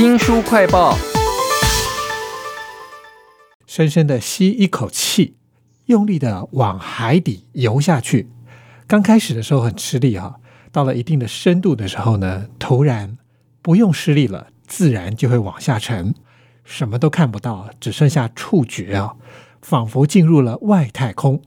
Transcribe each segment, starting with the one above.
新书快报，深深的吸一口气，用力的往海底游下去。刚开始的时候很吃力哈，到了一定的深度的时候呢，突然不用施力了，自然就会往下沉，什么都看不到，只剩下触觉啊，仿佛进入了外太空。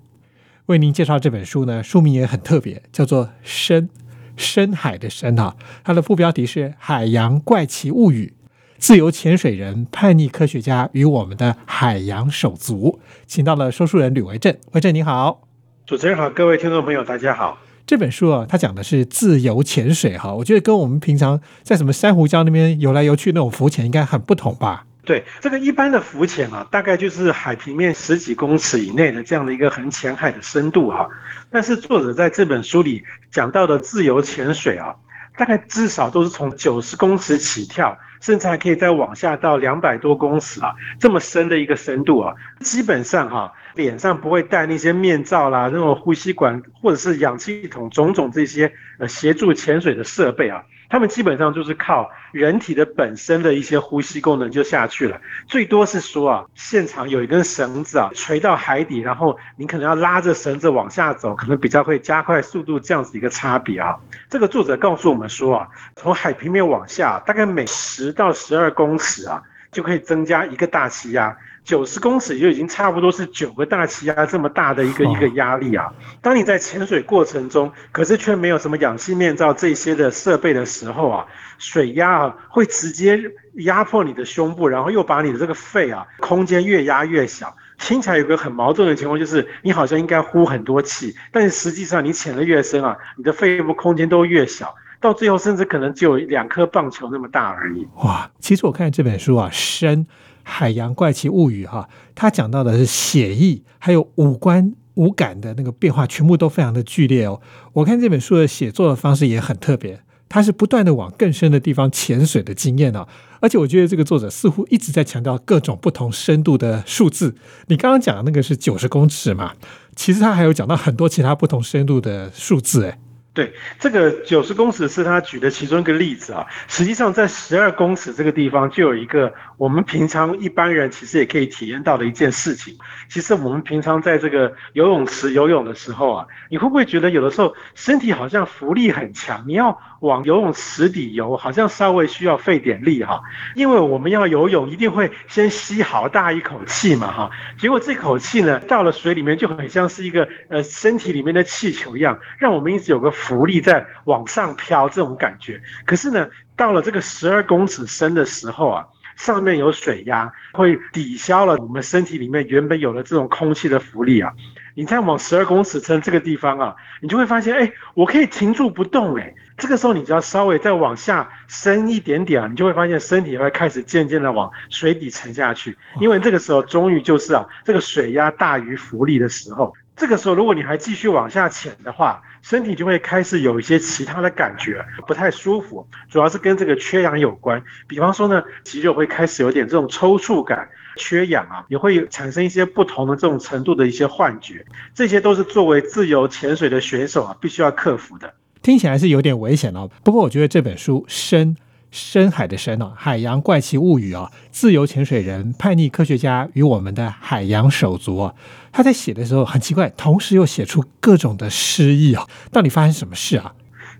为您介绍这本书呢，书名也很特别，叫做《深深海的深》啊，它的副标题是《海洋怪奇物语》。自由潜水人、叛逆科学家与我们的海洋手足，请到了说书人吕维正。维正你好，主持人好，各位听众朋友大家好。这本书啊，它讲的是自由潜水哈，我觉得跟我们平常在什么珊瑚礁那边游来游去那种浮潜应该很不同吧？对，这个一般的浮潜啊，大概就是海平面十几公尺以内的这样的一个很浅海的深度哈。但是作者在这本书里讲到的自由潜水啊。大概至少都是从九十公尺起跳，甚至还可以再往下到两百多公尺啊，这么深的一个深度啊，基本上哈，脸上不会戴那些面罩啦，那种呼吸管或者是氧气筒，种种这些呃协助潜水的设备啊。他们基本上就是靠人体的本身的一些呼吸功能就下去了，最多是说啊，现场有一根绳子啊垂到海底，然后你可能要拉着绳子往下走，可能比较会加快速度这样子一个差别啊。这个作者告诉我们说啊，从海平面往下大概每十到十二公尺啊，就可以增加一个大气压。九十公尺就已经差不多是九个大气压这么大的一个一个压力啊！当你在潜水过程中，可是却没有什么氧气面罩这些的设备的时候啊，水压啊会直接压迫你的胸部，然后又把你的这个肺啊空间越压越小。听起来有个很矛盾的情况，就是你好像应该呼很多气，但是实际上你潜的越深啊，你的肺部空间都越小，到最后甚至可能只有两颗棒球那么大而已。哇！其实我看这本书啊，深。海洋怪奇物语哈，他讲到的是写意还有五官五感的那个变化，全部都非常的剧烈哦。我看这本书的写作的方式也很特别，它是不断的往更深的地方潜水的经验哦。而且我觉得这个作者似乎一直在强调各种不同深度的数字。你刚刚讲的那个是九十公尺嘛？其实他还有讲到很多其他不同深度的数字哎。对，这个九十公尺是他举的其中一个例子啊。实际上，在十二公尺这个地方，就有一个我们平常一般人其实也可以体验到的一件事情。其实我们平常在这个游泳池游泳的时候啊，你会不会觉得有的时候身体好像浮力很强？你要往游泳池底游，好像稍微需要费点力哈。因为我们要游泳，一定会先吸好大一口气嘛哈。结果这口气呢，到了水里面就很像是一个呃身体里面的气球一样，让我们一直有个。浮力在往上飘，这种感觉。可是呢，到了这个十二公尺深的时候啊，上面有水压，会抵消了我们身体里面原本有的这种空气的浮力啊。你再往十二公尺深这个地方啊，你就会发现，哎，我可以停住不动，哎。这个时候，你只要稍微再往下深一点点啊，你就会发现身体会开始渐渐的往水底沉下去。因为这个时候，终于就是啊，这个水压大于浮力的时候。这个时候，如果你还继续往下潜的话，身体就会开始有一些其他的感觉，不太舒服，主要是跟这个缺氧有关。比方说呢，肌肉会开始有点这种抽搐感，缺氧啊，也会产生一些不同的这种程度的一些幻觉，这些都是作为自由潜水的选手啊，必须要克服的。听起来是有点危险哦，不过我觉得这本书深。深海的深哦，海洋怪奇物语哦，自由潜水人、叛逆科学家与我们的海洋手足哦，他在写的时候很奇怪，同时又写出各种的诗意啊，到底发生什么事啊？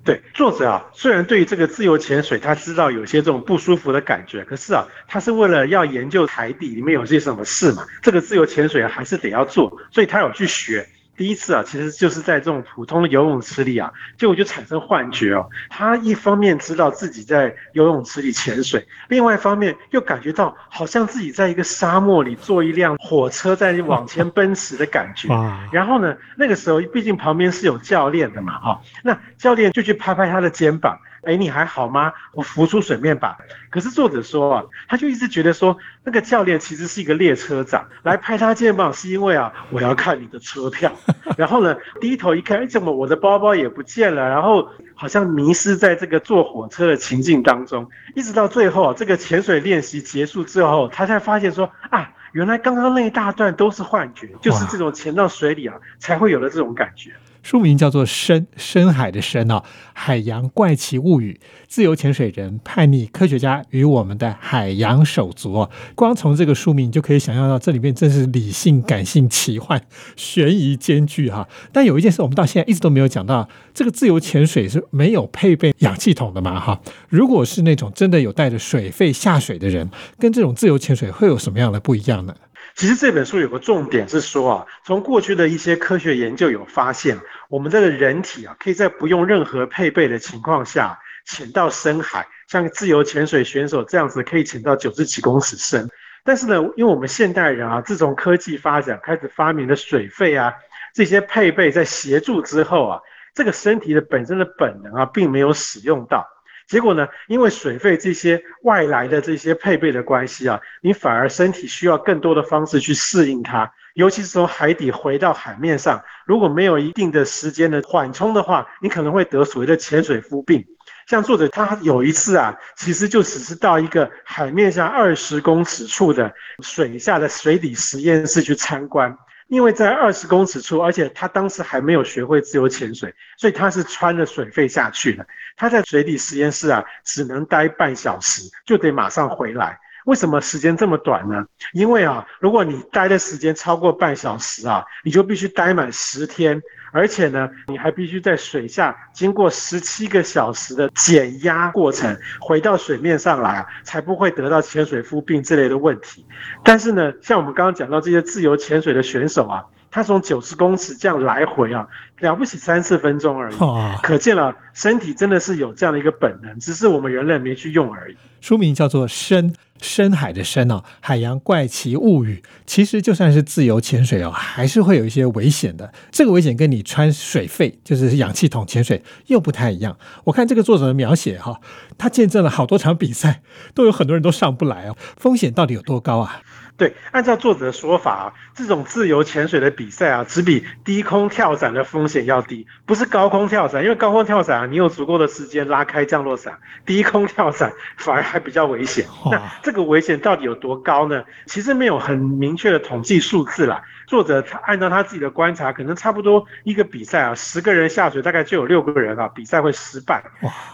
对，作者啊，虽然对于这个自由潜水，他知道有些这种不舒服的感觉，可是啊，他是为了要研究海底里面有些什么事嘛，这个自由潜水还是得要做，所以他有去学。第一次啊，其实就是在这种普通的游泳池里啊，结果就产生幻觉哦。他一方面知道自己在游泳池里潜水，另外一方面又感觉到好像自己在一个沙漠里坐一辆火车在往前奔驰的感觉。然后呢，那个时候毕竟旁边是有教练的嘛，哈，那教练就去拍拍他的肩膀。哎，你还好吗？我浮出水面吧。可是作者说啊，他就一直觉得说，那个教练其实是一个列车长，来拍他肩膀是因为啊，我要看你的车票。然后呢，低头一看，哎，怎么我的包包也不见了？然后好像迷失在这个坐火车的情境当中。一直到最后，啊这个潜水练习结束之后，他才发现说啊，原来刚刚那一大段都是幻觉，就是这种潜到水里啊才会有的这种感觉。书名叫做《深深海的深》啊，《海洋怪奇物语》，自由潜水人、叛逆科学家与我们的海洋手足哦。光从这个书名就可以想象到，这里面真是理性、感性、奇幻、悬疑兼具哈。但有一件事，我们到现在一直都没有讲到，这个自由潜水是没有配备氧气筒的嘛哈？如果是那种真的有带着水肺下水的人，跟这种自由潜水会有什么样的不一样呢？其实这本书有个重点是说啊，从过去的一些科学研究有发现，我们这个人体啊，可以在不用任何配备的情况下潜到深海，像自由潜水选手这样子可以潜到九十几公尺深。但是呢，因为我们现代人啊，自从科技发展开始发明的水肺啊这些配备在协助之后啊，这个身体的本身的本能啊，并没有使用到。结果呢？因为水费这些外来的这些配备的关系啊，你反而身体需要更多的方式去适应它。尤其是从海底回到海面上，如果没有一定的时间的缓冲的话，你可能会得所谓的潜水夫病。像作者他有一次啊，其实就只是到一个海面下二十公尺处的水下的水底实验室去参观。因为在二十公尺处，而且他当时还没有学会自由潜水，所以他是穿着水肺下去的。他在水底实验室啊，只能待半小时，就得马上回来。为什么时间这么短呢？因为啊，如果你待的时间超过半小时啊，你就必须待满十天，而且呢，你还必须在水下经过十七个小时的减压过程，回到水面上来，才不会得到潜水夫病之类的问题。但是呢，像我们刚刚讲到这些自由潜水的选手啊。他从九十公尺这样来回啊，了不起三四分钟而已，可见了身体真的是有这样的一个本能，只是我们人类没去用而已。书名叫做《深深海的深》哦，海洋怪奇物语。其实就算是自由潜水哦，还是会有一些危险的。这个危险跟你穿水肺，就是氧气筒潜水又不太一样。我看这个作者的描写哈，他见证了好多场比赛，都有很多人都上不来哦。风险到底有多高啊？对，按照作者的说法啊，这种自由潜水的比赛啊，只比低空跳伞的风险要低，不是高空跳伞，因为高空跳伞啊，你有足够的时间拉开降落伞，低空跳伞反而还比较危险。那这个危险到底有多高呢？其实没有很明确的统计数字啦。作者他按照他自己的观察，可能差不多一个比赛啊，十个人下水，大概就有六个人啊，比赛会失败。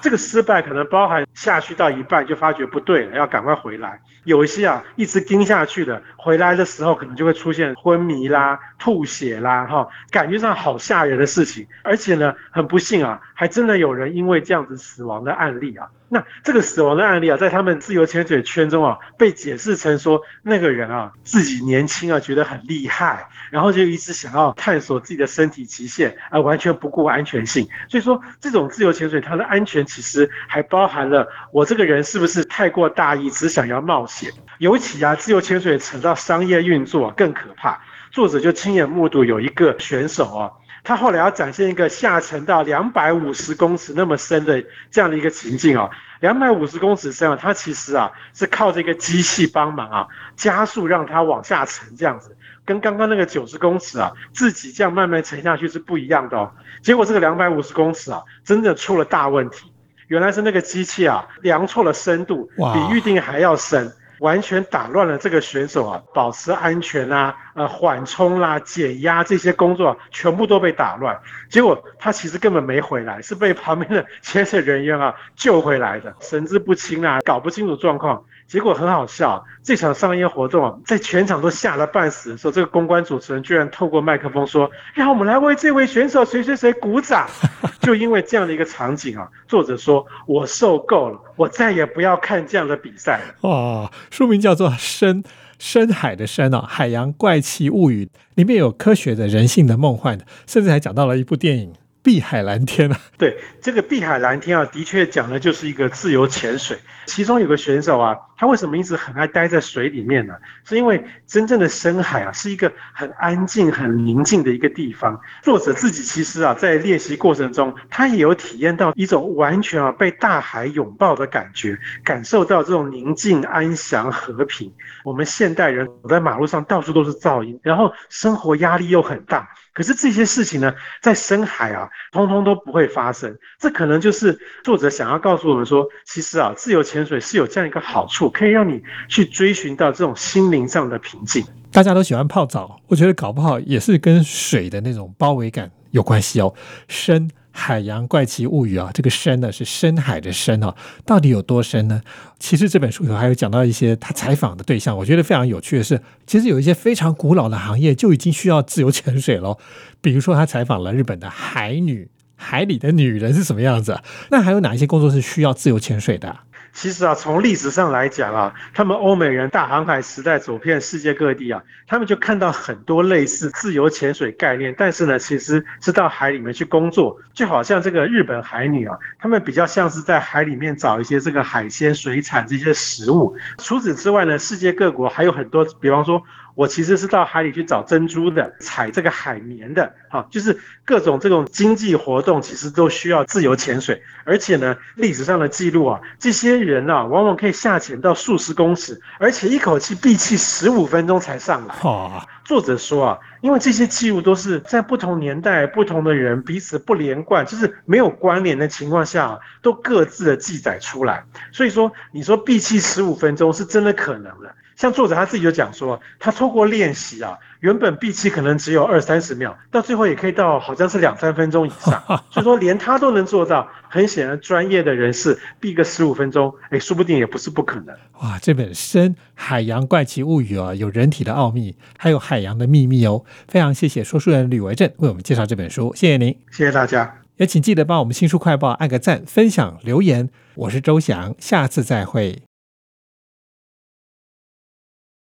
这个失败可能包含下去到一半就发觉不对了，要赶快回来。有一些啊，一直盯下去的，回来的时候可能就会出现昏迷啦、吐血啦，哈，感觉上好吓人的事情。而且呢，很不幸啊，还真的有人因为这样子死亡的案例啊。那这个死亡的案例啊，在他们自由潜水圈中啊，被解释成说那个人啊自己年轻啊，觉得很厉害，然后就一直想要探索自己的身体极限，而完全不顾安全性。所以说，这种自由潜水它的安全其实还包含了我这个人是不是太过大意，只想要冒险。尤其啊，自由潜水扯到商业运作更可怕。作者就亲眼目睹有一个选手啊。他后来要展现一个下沉到两百五十公尺那么深的这样的一个情境啊，两百五十公尺深啊，他其实啊是靠这个机器帮忙啊，加速让它往下沉这样子，跟刚刚那个九十公尺啊自己这样慢慢沉下去是不一样的哦。结果这个两百五十公尺啊，真的出了大问题，原来是那个机器啊量错了深度，比预定还要深。完全打乱了这个选手啊，保持安全啊，呃，缓冲啦、减压这些工作全部都被打乱。结果他其实根本没回来，是被旁边的潜水人员啊救回来的，神志不清啊，搞不清楚状况。结果很好笑，这场商业活动啊，在全场都吓得半死的时候，这个公关主持人居然透过麦克风说：“让我们来为这位选手谁谁谁鼓掌。”就因为这样的一个场景啊，作者说：“我受够了，我再也不要看这样的比赛了。”哦，书名叫做《深深海的深》啊，《海洋怪奇物语》里面有科学的、人性的、梦幻的，甚至还讲到了一部电影。碧海蓝天啊，对这个碧海蓝天啊，的确讲的就是一个自由潜水。其中有个选手啊，他为什么一直很爱待在水里面呢？是因为真正的深海啊，是一个很安静、很宁静的一个地方。作者自己其实啊，在练习过程中，他也有体验到一种完全啊被大海拥抱的感觉，感受到这种宁静、安详、和平。我们现代人走在马路上，到处都是噪音，然后生活压力又很大。可是这些事情呢，在深海啊，通通都不会发生。这可能就是作者想要告诉我们说，其实啊，自由潜水是有这样一个好处，可以让你去追寻到这种心灵上的平静。大家都喜欢泡澡，我觉得搞不好也是跟水的那种包围感有关系哦。深海洋怪奇物语啊，这个深呢是深海的深哦，到底有多深呢？其实这本书里还有讲到一些他采访的对象，我觉得非常有趣的是，其实有一些非常古老的行业就已经需要自由潜水了。比如说他采访了日本的海女，海里的女人是什么样子？那还有哪一些工作是需要自由潜水的？其实啊，从历史上来讲啊，他们欧美人大航海时代走遍世界各地啊，他们就看到很多类似自由潜水概念，但是呢，其实是到海里面去工作，就好像这个日本海女啊，他们比较像是在海里面找一些这个海鲜、水产这些食物。除此之外呢，世界各国还有很多，比方说。我其实是到海里去找珍珠的，采这个海绵的，哈，就是各种这种经济活动，其实都需要自由潜水。而且呢，历史上的记录啊，这些人啊，往往可以下潜到数十公尺，而且一口气闭气十五分钟才上来。作者说啊，因为这些记录都是在不同年代、不同的人彼此不连贯，就是没有关联的情况下，都各自的记载出来。所以说，你说闭气十五分钟是真的可能的。像作者他自己就讲说，他透过练习啊，原本闭气可能只有二三十秒，到最后也可以到好像是两三分钟以上。所以说连他都能做到，很显然专业的人士闭个十五分钟，哎，说不定也不是不可能。哇，这本《深海洋怪奇物语》啊，有人体的奥秘，还有海洋的秘密哦。非常谢谢说书人吕维正为我们介绍这本书，谢谢您，谢谢大家。也请记得帮我们新书快报按个赞、分享、留言。我是周翔，下次再会。